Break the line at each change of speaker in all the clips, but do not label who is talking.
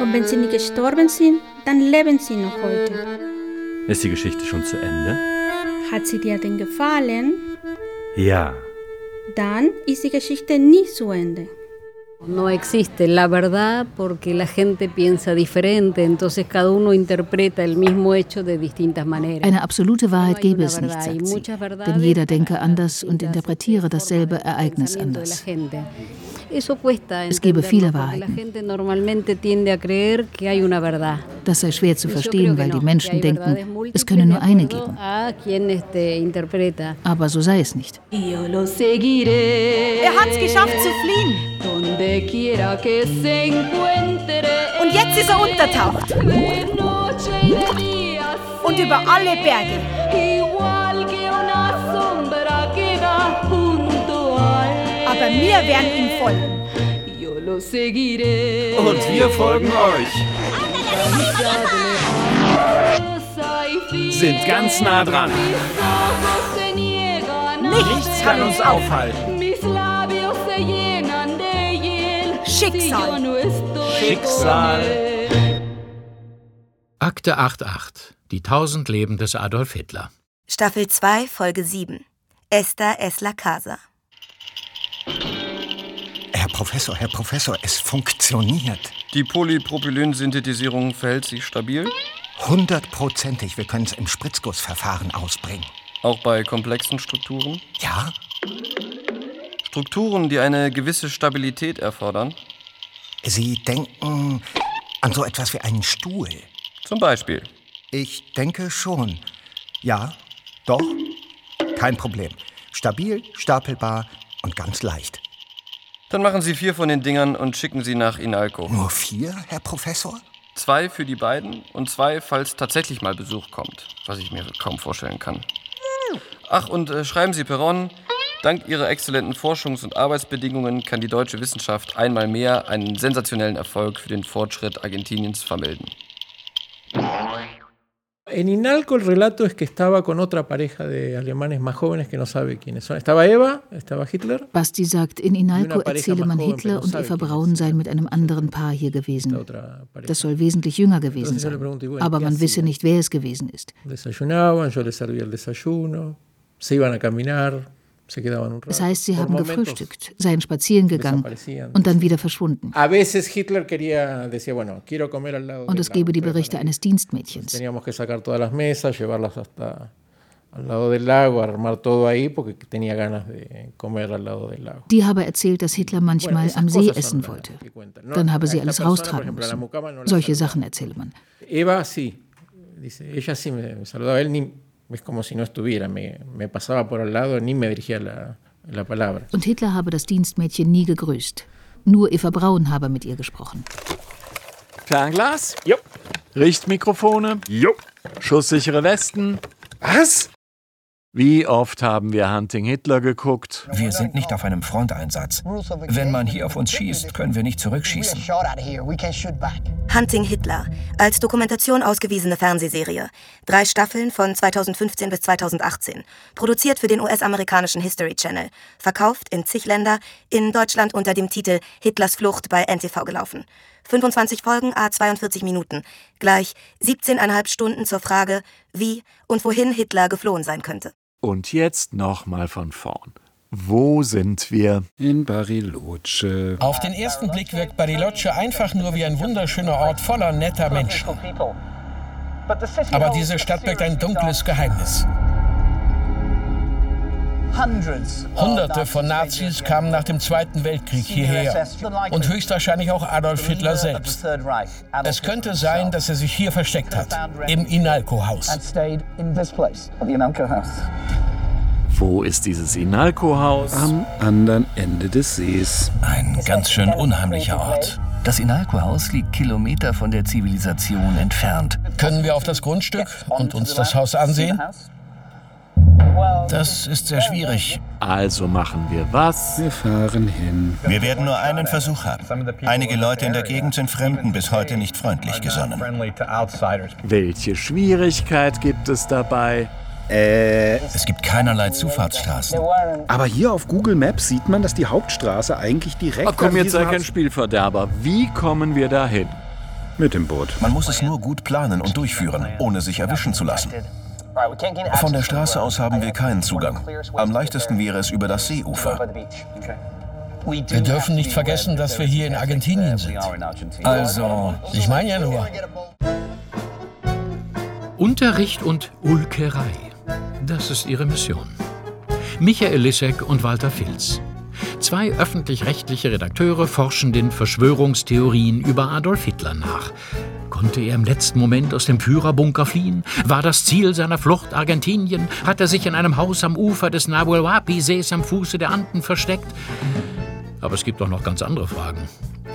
Und wenn sie nicht gestorben sind, dann leben sie noch heute.
Ist die Geschichte schon zu Ende?
Hat sie dir denn gefallen?
Ja.
Dann ist die Geschichte nie zu Ende.
No existe la verdad porque la gente piensa diferente, entonces cada uno interpreta el mismo hecho de distintas maneras.
Eine absolute Wahrheit gäbe es nicht, sagt sie. Denn jeder denke anders und interpretiere dasselbe Ereignis anders. Es gebe viele Wahrheiten. Das sei schwer zu verstehen, weil die Menschen denken, es könne nur eine geben. Aber so sei es nicht.
Er hat es geschafft zu fliehen. Und jetzt ist er untertaucht. Und über alle Berge. Aber wir werden ihm folgen.
Und wir folgen euch. Sind ganz nah dran.
Nichts
kann uns aufhalten.
Schicksal.
Schicksal.
Akte 88. Die tausend Leben des Adolf Hitler.
Staffel 2, Folge 7. Esther es la Casa.
Herr Professor, Herr Professor, es funktioniert.
Die Polypropylen-Synthetisierung verhält sich stabil?
Hundertprozentig. Wir können es im Spritzgussverfahren ausbringen.
Auch bei komplexen Strukturen?
Ja.
Strukturen, die eine gewisse Stabilität erfordern?
Sie denken an so etwas wie einen Stuhl.
Zum Beispiel.
Ich denke schon. Ja, doch. Kein Problem. Stabil, stapelbar und ganz leicht.
Dann machen Sie vier von den Dingern und schicken sie nach Inalco.
Nur vier, Herr Professor?
Zwei für die beiden und zwei, falls tatsächlich mal Besuch kommt, was ich mir kaum vorstellen kann. Ach, und äh, schreiben Sie Perron, dank Ihrer exzellenten Forschungs- und Arbeitsbedingungen kann die deutsche Wissenschaft einmal mehr einen sensationellen Erfolg für den Fortschritt Argentiniens vermelden.
En Inalco el relato es que estaba con otra pareja de alemanes más jóvenes que no sabe quiénes son. Estaba Eva, estaba Hitler.
Basti sagt, in Inalco erzähle man Hitler und Eva Braun seien mit einem anderen Paar hier gewesen. Das soll wesentlich jünger gewesen sein. Aber man wisse nicht, wer es gewesen ist.
Desayunaban, yo les servía el desayuno, se iban a caminar,
Das heißt, sie haben gefrühstückt, seien spazieren gegangen und dann wieder verschwunden. Und es gebe die Berichte eines Dienstmädchens. Die habe erzählt, dass Hitler manchmal am See essen wollte. Dann habe sie alles raustragen müssen. Solche Sachen erzähle man.
Eva sí, dice, ella sí me saludaba, él ni, es como si no estuviera, me, me pasaba por al lado, ni me dirigía la, la palabra.
Und Hitler habe das Dienstmädchen nie gegrüßt. Nur Eva Braun habe mit ihr gesprochen.
Fernglas? Jo. Richtmikrofone? Jo. Schusssichere Westen? Was? Wie oft haben wir Hunting Hitler geguckt?
Wir sind nicht auf einem Fronteinsatz. Wenn man hier auf uns schießt, können wir nicht zurückschießen.
Hunting Hitler, als Dokumentation ausgewiesene Fernsehserie. Drei Staffeln von 2015 bis 2018. Produziert für den US-amerikanischen History Channel. Verkauft in zig Länder, in Deutschland unter dem Titel Hitlers Flucht bei NTV gelaufen. 25 Folgen, a 42 Minuten. Gleich 17,5 Stunden zur Frage, wie und wohin Hitler geflohen sein könnte.
Und jetzt nochmal von vorn. Wo sind wir?
In Bariloche.
Auf den ersten Blick wirkt Bariloche einfach nur wie ein wunderschöner Ort voller netter Menschen. Aber diese Stadt birgt ein dunkles Geheimnis. Hunderte von Nazis kamen nach dem Zweiten Weltkrieg hierher und höchstwahrscheinlich auch Adolf Hitler selbst. Es könnte sein, dass er sich hier versteckt hat, im Inalco-Haus.
Wo ist dieses Inalco-Haus?
Am anderen Ende des Sees.
Ein ganz schön unheimlicher Ort. Das Inalco-Haus liegt Kilometer von der Zivilisation entfernt.
Können wir auf das Grundstück und uns das Haus ansehen? Das ist sehr schwierig.
Also machen wir was?
Wir fahren hin.
Wir werden nur einen Versuch haben. Einige Leute in der Gegend sind Fremden bis heute nicht freundlich gesonnen.
Welche Schwierigkeit gibt es dabei?
Äh.
Es gibt keinerlei Zufahrtsstraßen.
Aber hier auf Google Maps sieht man, dass die Hauptstraße eigentlich direkt.
Ach komm, jetzt sei kein Spielverderber. Wie kommen wir dahin?
Mit dem Boot.
Man muss es nur gut planen und durchführen, ohne sich erwischen zu lassen. Von der Straße aus haben wir keinen Zugang. Am leichtesten wäre es über das Seeufer.
Wir dürfen nicht vergessen, dass wir hier in Argentinien sind.
Also,
Ich meine ja nur. Unterricht und Ulkerei. Das ist ihre Mission. Michael Lissek und Walter Filz. Zwei öffentlich-rechtliche Redakteure forschen den Verschwörungstheorien über Adolf Hitler nach. Konnte er im letzten Moment aus dem Führerbunker fliehen? War das Ziel seiner Flucht Argentinien? Hat er sich in einem Haus am Ufer des Nahuel Huapi-Sees am Fuße der Anden versteckt? Aber es gibt auch noch ganz andere Fragen.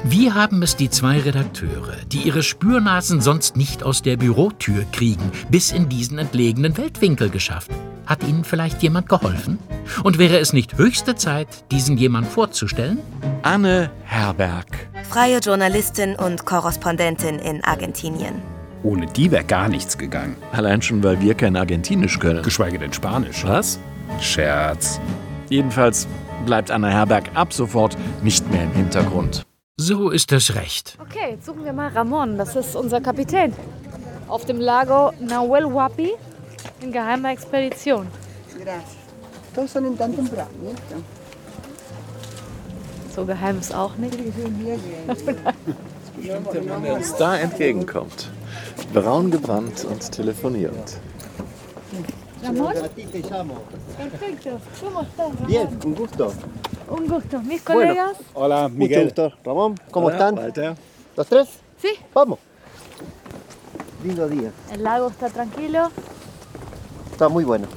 Wie haben es die zwei Redakteure, die ihre Spürnasen sonst nicht aus der Bürotür kriegen, bis in diesen entlegenen Weltwinkel geschafft? Hat ihnen vielleicht jemand geholfen? Und wäre es nicht höchste Zeit, diesen jemand vorzustellen?
Anne Herberg.
Freie Journalistin und Korrespondentin in Argentinien.
Ohne die wäre gar nichts gegangen.
Allein schon, weil wir kein Argentinisch können.
Geschweige denn Spanisch.
Was?
Scherz.
Jedenfalls bleibt Anne Herberg ab sofort nicht mehr im Hintergrund.
So ist es recht.
Okay, jetzt suchen wir mal Ramon. Das ist unser Kapitän. Auf dem Lago Nahuel Huapi in geheimer Expedition. So geheim ist auch nicht.
Wenn er uns da entgegenkommt, braun gebrannt und telefonierend.
Ramon? Perfecto. ¿Cómo estás?
Bien, un gusto.
Un gusto. Mis
Bueno.
colegas.
Hola,
Mucho gusto. Ramón, ¿cómo
Hola,
están?
Walter.
¿Los tres?
Sí.
Vamos. Lindo día.
El lago está tranquilo.
Está muy bueno.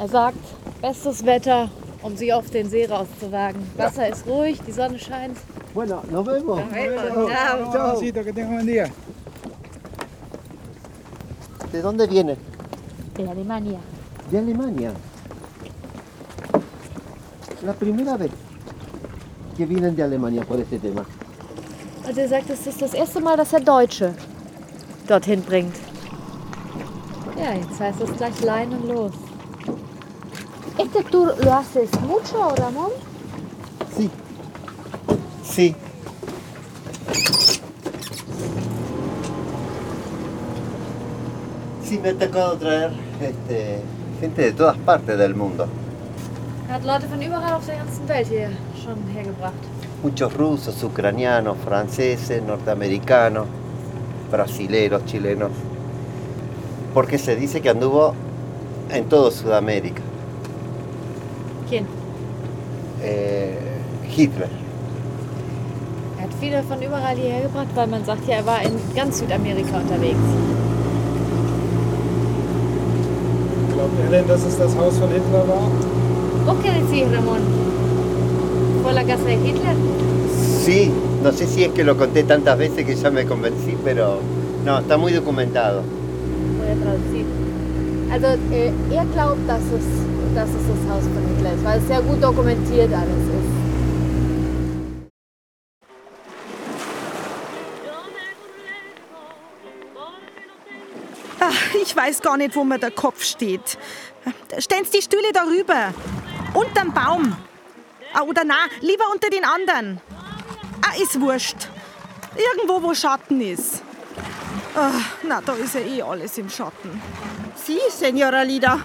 Er sagt, bestes Wetter, um sie auf den See rauszuwagen. Wasser ist ruhig, die Sonne scheint.
Bueno, nos vemos.
Nos vemos. Chao.
Chao.
que tenga buen día.
¿De dónde vienen?
De Alemania.
De Alemania. La primera vez que vienen de Alemania por este tema.
Und er sagt, es ist das erste Mal, dass er Deutsche dorthin bringt. Ja, jetzt heißt es gleich Lein und los. ¿Este tour lo haces mucho, Ramón?
Sí. Sí. Sí, me ha tocado traer este, gente de todas partes del mundo.
Hat Leute von überall auf der ganzen Welt hier schon hergebracht.
Muchos rusos, ucranianos, franceses, norteamericanos, brasileros, chilenos. Porque se dice que anduvo en todo Sudamérica.
¿Quién?
Eh, Hitler.
Er hat viele von überall hierher gebracht, weil man sagt ja, er war in ganz Südamerika unterwegs.
Glaubt ihr denn, dass es das Haus von Hitler war?
¿Vos qué decís, Ramón? ¿Fue la casa de Hitler?
Sí, no sé si es que lo conté tantas veces que ya me convencí, pero no, está muy documentado.
Voy a traducir. Also äh, er glaubt, dass es, dass es das Haus von Hitler ist, weil es sehr gut dokumentiert alles ist.
Ach, ich weiß gar nicht, wo mir der Kopf steht. Stellen Sie die Stühle darüber. Unterm Baum. Ah, oder na, lieber unter den anderen. Ah, ist wurscht. Irgendwo, wo Schatten ist. Ah, na, da ist ja eh alles im Schatten. Sie, Senora Lida.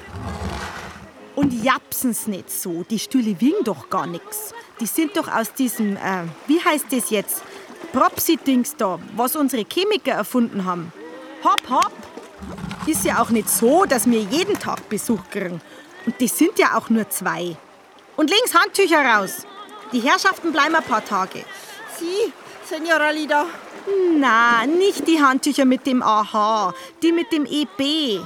Und japsen's nicht so. Die Stühle wiegen doch gar nichts. Die sind doch aus diesem, äh, wie heißt das jetzt? Propsy-Dings da, was unsere Chemiker erfunden haben. Hopp, hopp. Ist ja auch nicht so, dass wir jeden Tag Besuch kriegen. Und die sind ja auch nur zwei. Und links Handtücher raus. Die Herrschaften bleiben ein paar Tage. Sie, Senora Lida. Na, nicht die Handtücher mit dem AH, die mit dem EB.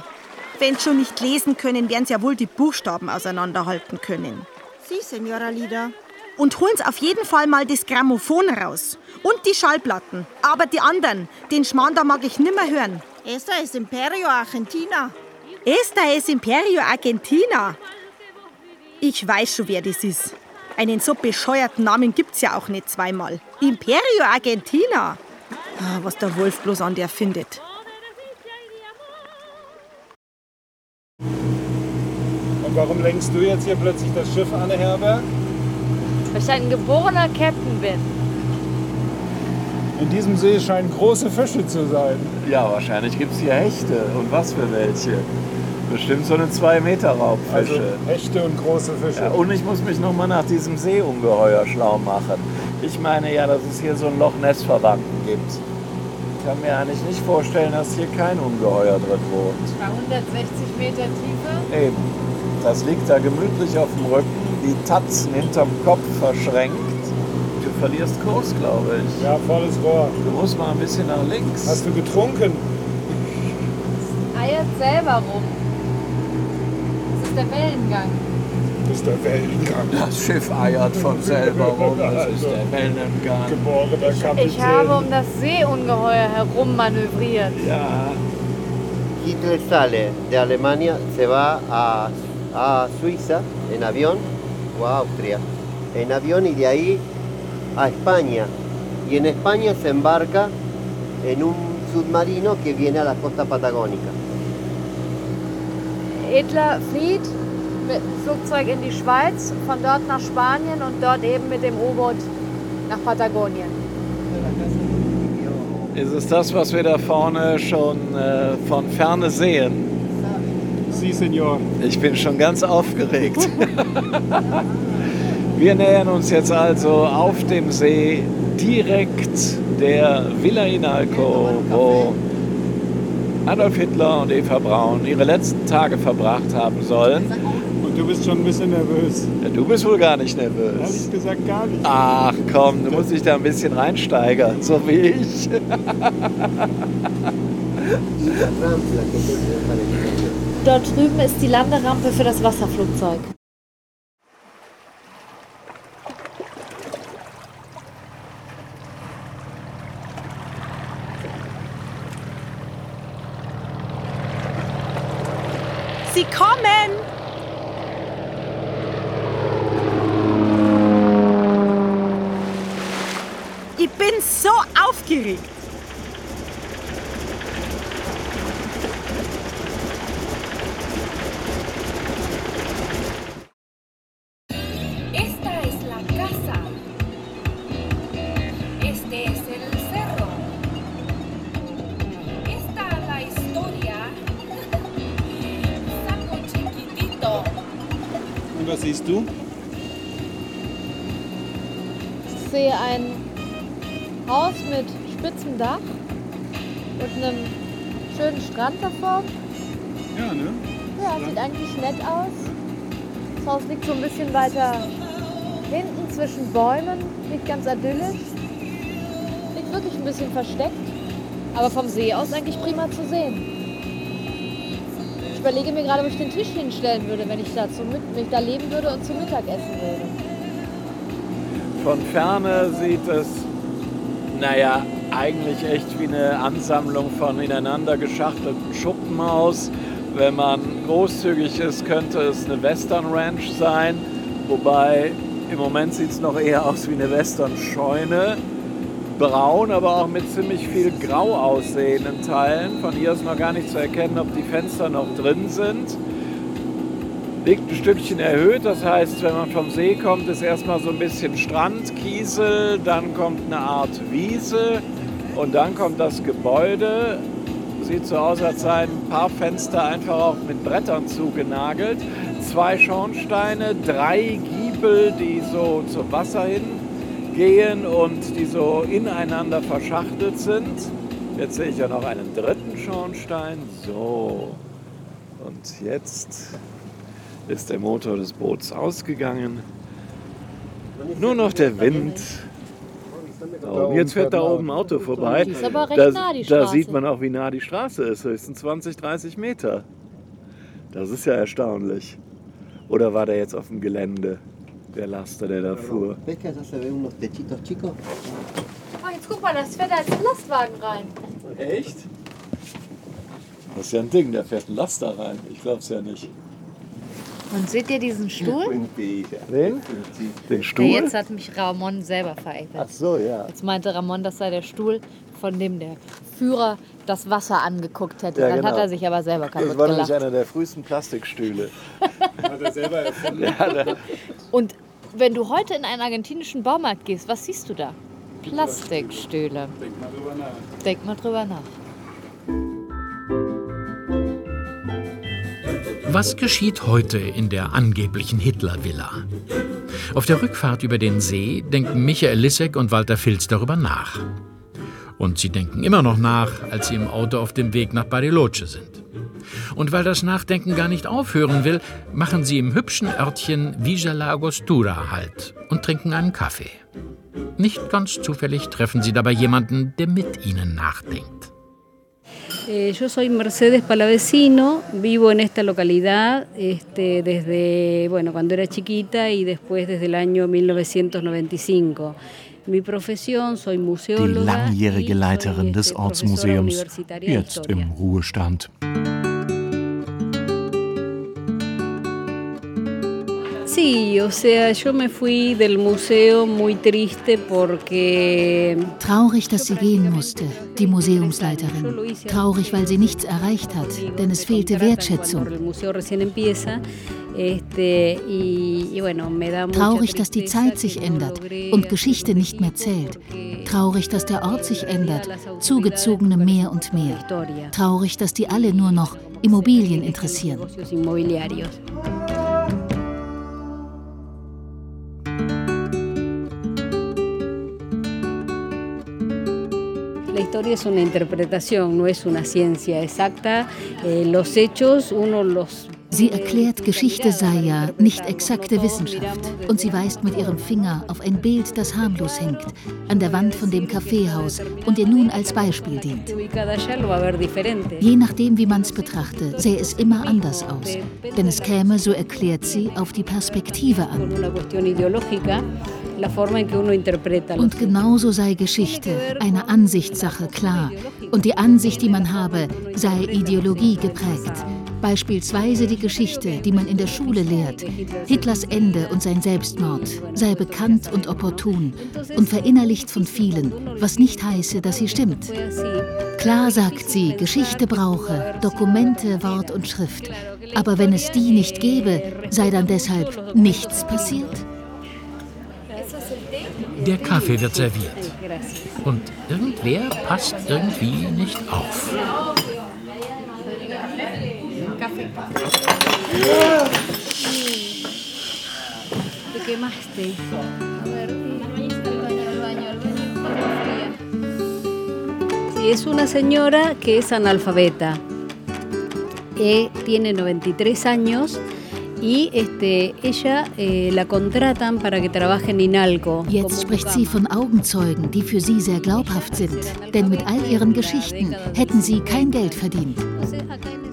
Wenn schon nicht lesen können, werden sie ja wohl die Buchstaben auseinanderhalten können. Sie, Senora Lida. Und holen Sie auf jeden Fall mal das Grammophon raus. Und die Schallplatten. Aber die anderen, den Schmarrn da mag ich nimmer hören. Esta es Imperio Argentina. Esta es Imperio Argentina. Ich weiß schon, wer das ist. Einen so bescheuerten Namen gibt's ja auch nicht zweimal. Imperio Argentina. Ah, was der Wolf bloß an der findet.
Warum lenkst du jetzt hier plötzlich das Schiff an, Herbert?
Weil ich ein geborener Captain bin.
In diesem See scheinen große Fische zu sein.
Ja, wahrscheinlich gibt es hier Hechte. Und was für welche? Bestimmt so eine 2 Meter Raubfische.
Also Hechte und große Fische.
Ja, und ich muss mich noch mal nach diesem Seeungeheuer schlau machen. Ich meine ja, dass es hier so einen Loch Ness Verwandten gibt. Ich kann mir eigentlich nicht vorstellen, dass hier kein Ungeheuer drin wohnt.
Bei 160 Meter Tiefe?
Eben. Das liegt da gemütlich auf dem Rücken, die Tatzen hinterm Kopf verschränkt. Du verlierst Kurs, glaube ich.
Ja, volles Rohr.
Du musst mal ein bisschen nach links.
Hast du getrunken?
Es eiert selber rum. Das ist der Wellengang.
Das ist der Wellengang.
Das Schiff eiert von selber rum. Das ist der Wellengang.
Geborener Kapitän.
Ich habe um das Seeungeheuer herum manövriert.
Ja.
Hitler sale de Alemania, se va a, a Suiza en avión o a Austria en avión y de ahí a España. Y en España se embarca en un submarino que viene a la costa patagónica.
Hitler flieht mit dem Flugzeug in die Schweiz, von dort nach Spanien und dort eben mit dem U-Boot nach Patagonien.
Ist es das, was wir da vorne schon äh, von ferne sehen?
Sie, Senor.
Ich bin schon ganz aufgeregt. wir nähern uns jetzt also auf dem See direkt der Villa Inalco, wo Adolf Hitler und Eva Braun ihre letzten Tage verbracht haben sollen.
Und du bist schon ein bisschen nervös.
Ja, du bist wohl gar nicht nervös.
Ehrlich gesagt gar nicht.
Ach komm, du musst dich da ein bisschen reinsteigern, so wie ich.
Dort drüben ist die Landerampe für das Wasserflugzeug.
Siehst du?
Ich sehe ein Haus mit spitzem Dach und einem schönen Strand davor.
Ja, ne?
Ja, sieht eigentlich nett aus. Das Haus liegt so ein bisschen weiter hinten zwischen Bäumen, liegt ganz idyllisch. Liegt wirklich ein bisschen versteckt, aber vom See aus eigentlich prima zu sehen. Ich überlege mir gerade, ob ich den Tisch hinstellen würde, wenn ich da, zum, wenn ich da leben würde und zum Mittag essen würde.
Von ferne sieht es, naja, eigentlich echt wie eine Ansammlung von ineinander geschachtelten Schuppen aus. Wenn man großzügig ist, könnte es eine Western Ranch sein, wobei im Moment sieht es noch eher aus wie eine Western Scheune. Braun, aber auch mit ziemlich viel grau aussehenden Teilen. Von hier ist noch gar nicht zu erkennen, ob die Fenster noch drin sind. Liegt ein Stückchen erhöht, das heißt, wenn man vom See kommt, ist erstmal so ein bisschen Strand, Kiesel, dann kommt eine Art Wiese und dann kommt das Gebäude. Sieht so aus, als seien ein paar Fenster einfach auch mit Brettern zugenagelt. Zwei Schornsteine, drei Giebel, die so zum Wasser hingehen und die so ineinander verschachtelt sind. Jetzt sehe ich ja noch einen dritten Schornstein. So. Und jetzt ist der Motor des Boots ausgegangen. Nur noch der Wind. Oben. Jetzt fährt da oben ein Auto vorbei.
Die ist aber recht
da,
nah, die
da sieht man auch, wie nah die Straße ist. Höchstens 20, 30 Meter. Das ist ja erstaunlich. Oder war der jetzt auf dem Gelände, der Laster, der da fuhr?
¿Ves que allá se ven unos techitos chicos?
Oh, jetzt guck mal, das fährt als Lastwagen rein.
Echt? Das ist ja ein Ding, da fährt ein Laster rein. Ich glaub's ja nicht.
Und seht ihr diesen Stuhl?
Wen? Den Stuhl?
Ja, jetzt hat mich Ramon selber veräppelt.
Ach so, ja.
Jetzt meinte Ramon, das sei der Stuhl, von dem der Führer das Wasser angeguckt hätte.
Ja,
Dann
genau.
hat er sich aber selber kaputt
Das war nämlich einer der frühesten Plastikstühle.
Hat er selber erfunden.
Ja,
Und wenn du heute in einen argentinischen Baumarkt gehst, was siehst du da? Plastikstühle.
Denk mal drüber nach.
Denk mal drüber nach.
Was geschieht heute in der angeblichen Hitler-Villa? Auf der Rückfahrt über den See denken Michael Lissek und Walter Filz darüber nach. Und sie denken immer noch nach, als sie im Auto auf dem Weg nach Bariloche sind. Und weil das Nachdenken gar nicht aufhören will, machen sie im hübschen Örtchen Villa La Agostura Halt und trinken einen Kaffee. Nicht ganz zufällig treffen sie dabei jemanden, der mit ihnen nachdenkt.
Eh, yo soy Mercedes Palavecino, vivo en esta localidad este, desde bueno, cuando era chiquita y después desde el año 1995. Mi profesión, soy
Die
museóloga.
langjährige Leiterin des Ortsmuseums, jetzt im Ruhestand.
Sí, o sea, yo me fui del museo muy triste porque
Traurig, dass sie gehen musste, die Museumsleiterin. Traurig, weil sie nichts erreicht hat, denn es fehlte Wertschätzung. Traurig, dass die Zeit sich ändert und Geschichte nicht mehr zählt. Traurig, dass der Ort sich ändert, Zugezogene mehr und mehr. Traurig, dass die alle nur noch Immobilien interessieren.
La historia es una interpretación, no es una ciencia exacta. Eh, los hechos uno los
Sie erklärt, Geschichte sei ja nicht exakte Wissenschaft. Und sie weist mit ihrem Finger auf ein Bild, das harmlos hängt, an der Wand von dem Kaffeehaus und ihr nun als Beispiel dient. Je nachdem, wie man es betrachte, sähe es immer anders aus. Denn es käme, so erklärt sie, auf die Perspektive an. Und genauso sei Geschichte eine Ansichtssache klar. Und die Ansicht, die man habe, sei Ideologie geprägt. Beispielsweise die Geschichte, die man in der Schule lehrt. Hitlers Ende und sein Selbstmord sei bekannt und opportun und verinnerlicht von vielen, was nicht heiße, dass sie stimmt. Klar sagt sie, Geschichte brauche Dokumente, Wort und Schrift. Aber wenn es die nicht gäbe, sei dann deshalb nichts passiert?
Der Kaffee wird serviert. Und irgendwer passt irgendwie nicht auf.
¿Te quemaste? Sí, es una señora que es analfabeta. Eh, tiene 93 años y este, ella eh, la contratan para que trabaje en Inalco.
Jetzt spricht sie von Augenzeugen, die für sie sehr glaubhaft sind. Denn mit all ihren Geschichten hätten sie kein Geld verdient.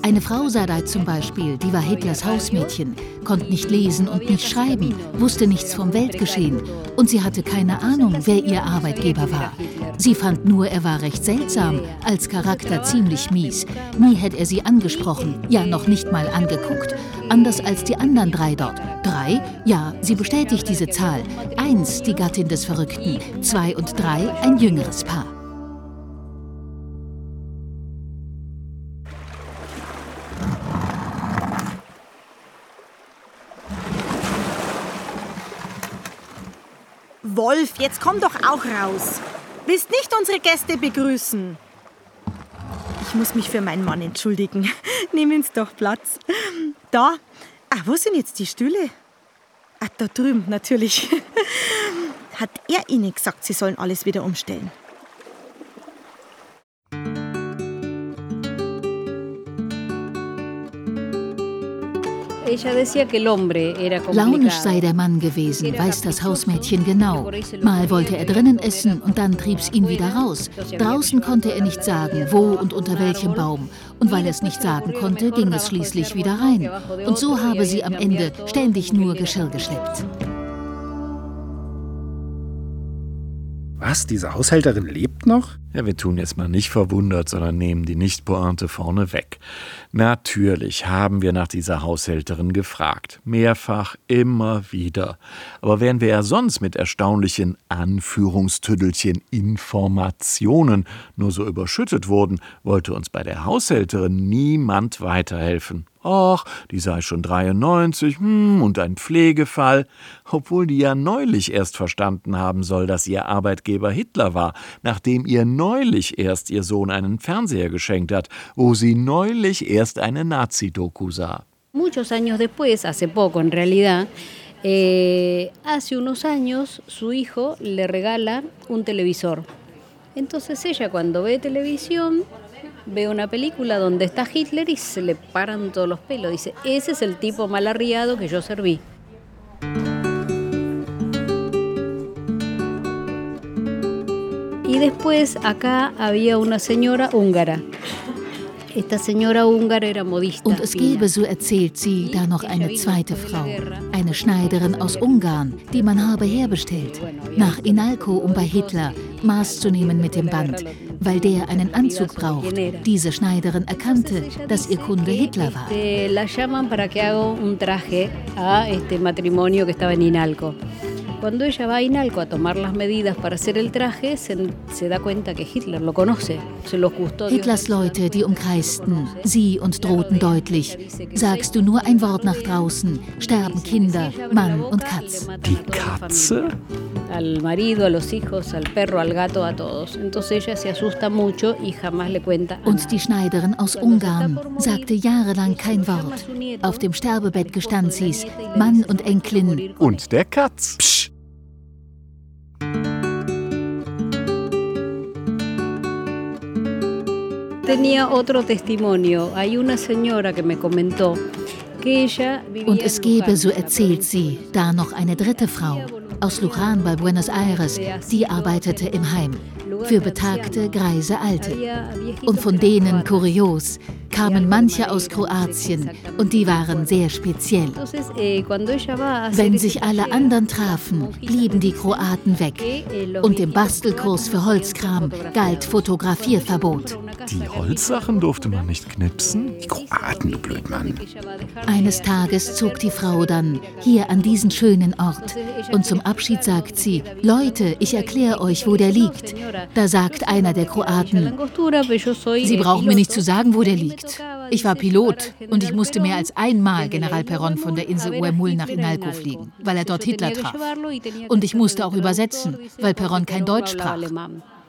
Eine Frau Sadat zum Beispiel, die war Hitlers Hausmädchen, konnte nicht lesen und nicht schreiben, wusste nichts vom Weltgeschehen und sie hatte keine Ahnung, wer ihr Arbeitgeber war. Sie fand nur, er war recht seltsam, als Charakter ziemlich mies. Nie hätte er sie angesprochen, ja noch nicht mal angeguckt. Anders als die anderen drei dort. Drei? Ja, sie bestätigt diese Zahl. Eins, die Gattin des Verrückten. Zwei und drei, ein jüngeres Paar.
Wolf, jetzt komm doch auch raus. Willst nicht unsere Gäste begrüßen? Ich muss mich für meinen Mann entschuldigen. Nimm uns doch Platz. Da. Ah, wo sind jetzt die Stühle? Ah, da drüben, natürlich. Hat er Ihnen gesagt, Sie sollen alles wieder umstellen?
Launisch sei der Mann gewesen, weiß das Hausmädchen genau. Mal wollte er drinnen essen und dann trieb's ihn wieder raus. Draußen konnte er nicht sagen, wo und unter welchem Baum. Und weil er es nicht sagen konnte, ging es schließlich wieder rein. Und so habe sie am Ende ständig nur Geschirr geschleppt.
Was? Diese Haushälterin lebt noch?
Ja, wir tun jetzt mal nicht verwundert, sondern nehmen die Nicht-Pointe vorne weg. Natürlich haben wir nach dieser Haushälterin gefragt. Mehrfach, immer wieder. Aber wären wir ja sonst mit erstaunlichen Anführungstüdelchen Informationen nur so überschüttet wurden, wollte uns bei der Haushälterin niemand weiterhelfen. Ach, die sei schon 93 hm, und ein Pflegefall, obwohl die ja neulich erst verstanden haben soll, dass ihr Arbeitgeber Hitler war, nachdem ihr neulich erst ihr Sohn einen Fernseher geschenkt hat, wo sie neulich erst eine Nazi-Doku sah.
Muchos años después, hace poco en realidad, eh, hace unos años su hijo le regala un televisor. Entonces ella cuando ve televisión ve una película donde está Hitler y se le paran todos los pelos. Dice, ese es el tipo mal arriado que yo serví. Y después acá había una señora húngara. Esta señora húngara era modista.
Und es gebe, so erzählt sie, da noch eine zweite Frau, eine Schneiderin aus Ungarn, die man habe herbestellt, nach Inalko, um bei Hitler Maß zu nehmen mit dem Band, weil der einen Anzug braucht. Diese Schneiderin erkannte, dass ihr Kunde Hitler war.
La llaman para que haga un traje a este matrimonio que estaba en Inalco. Cuando ella va a Inalco a tomar las medidas para hacer el traje, se, se da cuenta que Hitler lo conoce. Se los
Hitlers Leute, die umkreisten sie und drohten deutlich. Sagst du nur ein Wort nach draußen, sterben Kinder, Mann und Katz.
Die Katze?
al marido, a los hijos, al perro, al gato, a todos. Entonces ella se asusta mucho y jamás le cuenta.
Und die Schneiderin aus Ungarn sagte jahrelang kein Wort. Auf dem Sterbebett gestand sie's, Mann und Enkelin.
Und der Katz. Psch.
Tenía otro testimonio. Hay una señora que me comentó que ella vivía
Und es gebe, so erzählt sie, da noch eine dritte Frau aus Lujan bei Buenos Aires, die arbeitete im Heim für betagte, greise Alte. Und von denen, kurios, kamen manche aus Kroatien und die waren sehr speziell.
Eh,
Wenn sich alle anderen trafen, blieben die Kroaten weg. Und im Bastelkurs für Holzkram galt Fotografierverbot.
Die Holzsachen durfte man nicht knipsen? Die
Kroaten, du Blödmann.
Eines Tages zog die Frau dann hier an diesen schönen Ort und zum Abschied sagt sie, Leute, ich erkläre euch, wo der liegt. Da sagt einer der Kroaten, Sie brauchen mir nicht zu sagen, wo der liegt. Ich war Pilot und ich musste mehr als einmal General Perron von der Insel Uemul nach Inalco fliegen, weil er dort Hitler traf. Und ich musste auch übersetzen, weil Perron kein Deutsch sprach.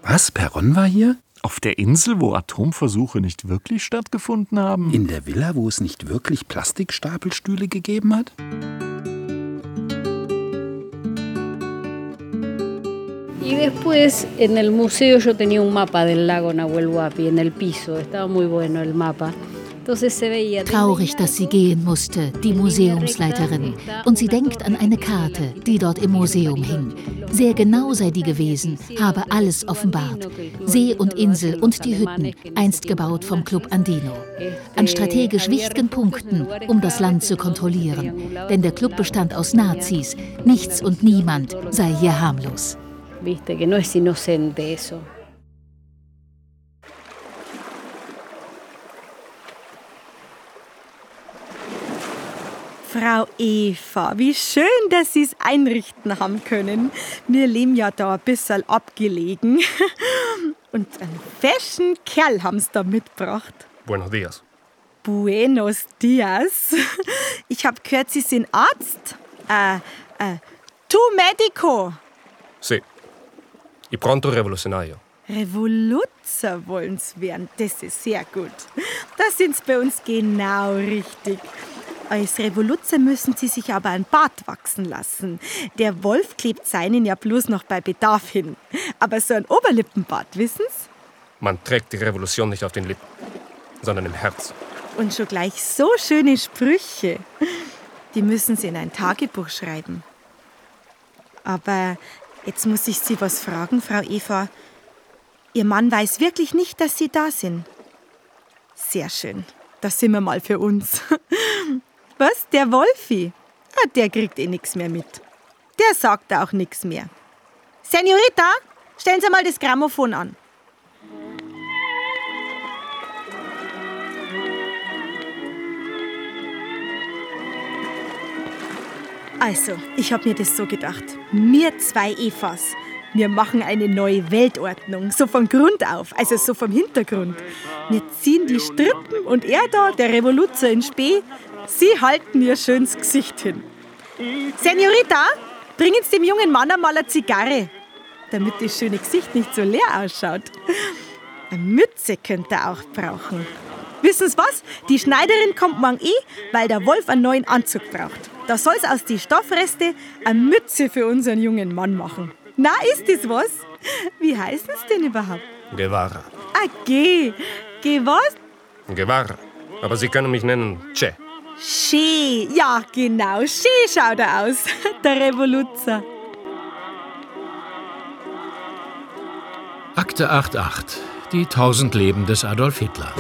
Was? Perron war hier?
Auf der Insel, wo Atomversuche nicht wirklich stattgefunden haben?
In der Villa, wo es nicht wirklich Plastikstapelstühle gegeben hat?
Y después en el museo yo tenía un mapa del lago Nahuel Huapi en el piso, estaba muy bueno el mapa.
Traurig, dass sie gehen musste, die Museumsleiterin. Und sie denkt an eine Karte, die dort im Museum hing. Sehr genau sei die gewesen, habe alles offenbart. See und Insel und die Hütten, einst gebaut vom Club Andino. An strategisch wichtigen Punkten, um das Land zu kontrollieren. Denn der Club bestand aus Nazis. Nichts und niemand sei hier harmlos.
Viste que no es inocente eso.
Frau Eva, wie schön, dass Sie es einrichten haben können. Wir leben ja da ein bisschen abgelegen. Und einen feschen Kerl haben Sie da mitgebracht.
Buenos días.
Buenos dias. Ich habe gehört, Sie sind Arzt. Äh, äh, tu medico.
Sí. Y pronto revolucionario.
Revoluzer wollen Sie werden. Das ist sehr gut. Da sind Sie bei uns genau richtig. Als Revoluzer müssen Sie sich aber ein Bart wachsen lassen. Der Wolf klebt seinen ja bloß noch bei Bedarf hin. Aber so ein Oberlippenbart, wissen Sie?
Man trägt die Revolution nicht auf den Lippen, sondern im Herz.
Und schon gleich so schöne Sprüche. Die müssen Sie in ein Tagebuch schreiben. Aber jetzt muss ich Sie was fragen, Frau Eva. Ihr Mann weiß wirklich nicht, dass Sie da sind. Sehr schön. Das sind wir mal für uns. Was? Der Wolfi? Ah, der kriegt eh nichts mehr mit. Der sagt auch nichts mehr. Senorita, stellen Sie mal das Grammophon an. Also, ich habe mir das so gedacht. Wir zwei Evas, wir machen eine neue Weltordnung, so von Grund auf, also so vom Hintergrund. Wir ziehen die Strippen und er da, der Revoluzer in Spee, Sie halten ihr schönes Gesicht hin. Senorita, bringen Sie dem jungen Mann einmal eine Zigarre, damit das schöne Gesicht nicht so leer ausschaut. Eine Mütze könnte er auch brauchen. Wissen Sie was? Die Schneiderin kommt morgen eh, weil der Wolf einen neuen Anzug braucht. Da soll es aus die Stoffreste eine Mütze für unseren jungen Mann machen. Na, ist das was? Wie heißt es denn überhaupt?
Guevara.
Ah, geh. Geh was?
Guevara. Aber Sie können mich nennen Che.
Che. Ja, genau. Che schaut er aus. Der Revoluzer.
Akte 88. Die tausend Leben des Adolf Hitler.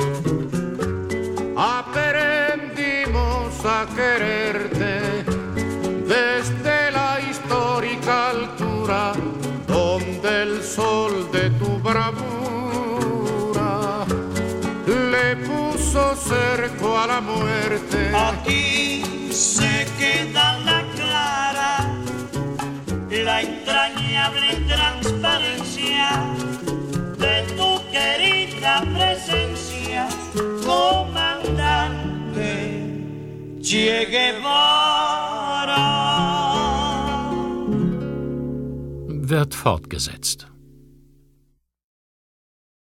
Aprendimos a quererte cerco a la muerte.
Aquí se queda la clara, la entrañable transparencia de tu querida presencia, comandante Che Guevara.
Wird fortgesetzt.